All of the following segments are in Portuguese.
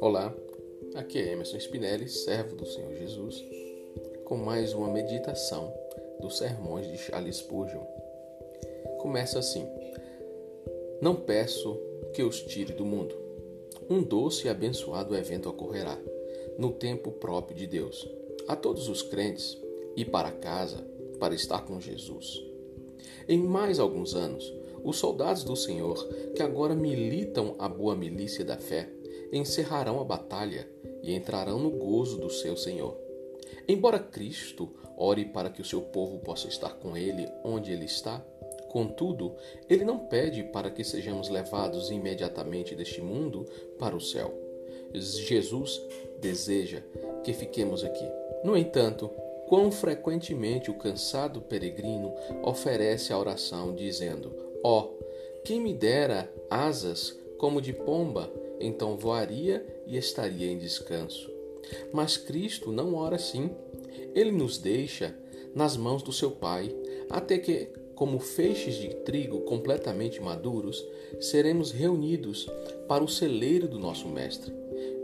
Olá, aqui é Emerson Spinelli, servo do Senhor Jesus, com mais uma meditação dos sermões de Charles Spurgeon. Começa assim: Não peço que os tire do mundo. Um doce e abençoado evento ocorrerá, no tempo próprio de Deus, a todos os crentes e para casa para estar com Jesus. Em mais alguns anos, os soldados do Senhor, que agora militam a boa milícia da fé, encerrarão a batalha e entrarão no gozo do seu Senhor. Embora Cristo ore para que o seu povo possa estar com ele onde ele está, contudo, ele não pede para que sejamos levados imediatamente deste mundo para o céu. Jesus deseja que fiquemos aqui. No entanto, quão frequentemente o cansado peregrino oferece a oração, dizendo: Ó, oh, quem me dera asas como de pomba então voaria e estaria em descanso. Mas Cristo não ora assim. Ele nos deixa nas mãos do seu Pai, até que, como feixes de trigo completamente maduros, seremos reunidos para o celeiro do nosso Mestre.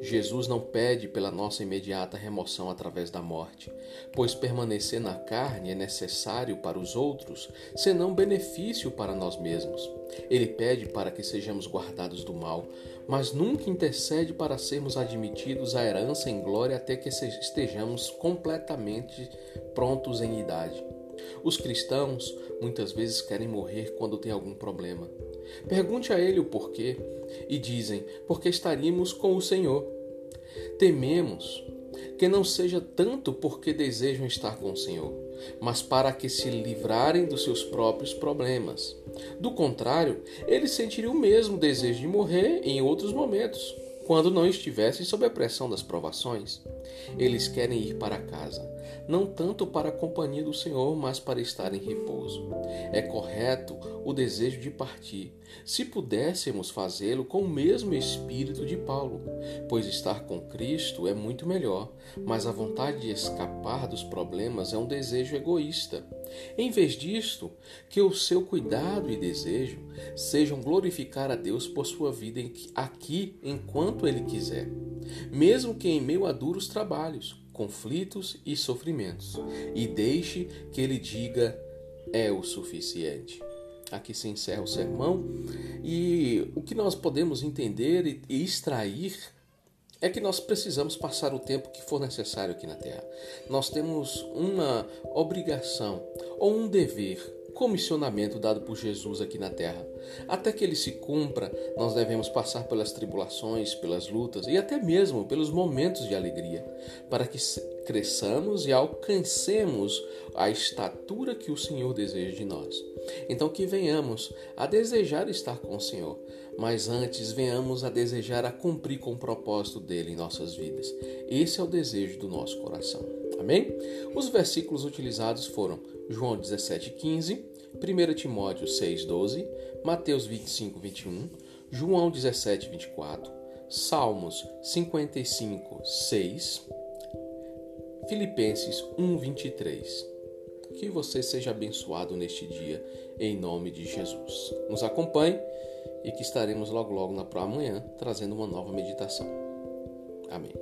Jesus não pede pela nossa imediata remoção através da morte, pois permanecer na carne é necessário para os outros, senão benefício para nós mesmos. Ele pede para que sejamos guardados do mal, mas nunca intercede para sermos admitidos à herança em glória até que estejamos completamente prontos em idade. Os cristãos muitas vezes querem morrer quando tem algum problema. Pergunte a ele o porquê e dizem: porque estaríamos com o Senhor. Tememos que não seja tanto porque desejam estar com o Senhor, mas para que se livrarem dos seus próprios problemas. Do contrário, eles sentiriam o mesmo desejo de morrer em outros momentos, quando não estivessem sob a pressão das provações. Eles querem ir para casa, não tanto para a companhia do Senhor, mas para estar em repouso. É correto o desejo de partir, se pudéssemos fazê-lo com o mesmo espírito de Paulo, pois estar com Cristo é muito melhor, mas a vontade de escapar dos problemas é um desejo egoísta. Em vez disto, que o seu cuidado e desejo sejam glorificar a Deus por sua vida aqui enquanto Ele quiser, mesmo que em meio a duros trabalhos, conflitos e sofrimentos, e deixe que Ele diga: é o suficiente. Aqui se encerra o sermão, e o que nós podemos entender e extrair é que nós precisamos passar o tempo que for necessário aqui na Terra. Nós temos uma obrigação ou um dever, comissionamento dado por Jesus aqui na Terra. Até que ele se cumpra, nós devemos passar pelas tribulações, pelas lutas e até mesmo pelos momentos de alegria, para que cresçamos e alcancemos a estatura que o Senhor deseja de nós. Então que venhamos a desejar estar com o Senhor, mas antes venhamos a desejar a cumprir com o propósito dele em nossas vidas. Esse é o desejo do nosso coração. Amém? Os versículos utilizados foram João 17:15, 1 Timóteo 6:12, Mateus 25, 21, João 17, 24, Salmos 55, 6, Filipenses 1, 23. Que você seja abençoado neste dia, em nome de Jesus. Nos acompanhe e que estaremos logo logo na amanhã trazendo uma nova meditação. Amém.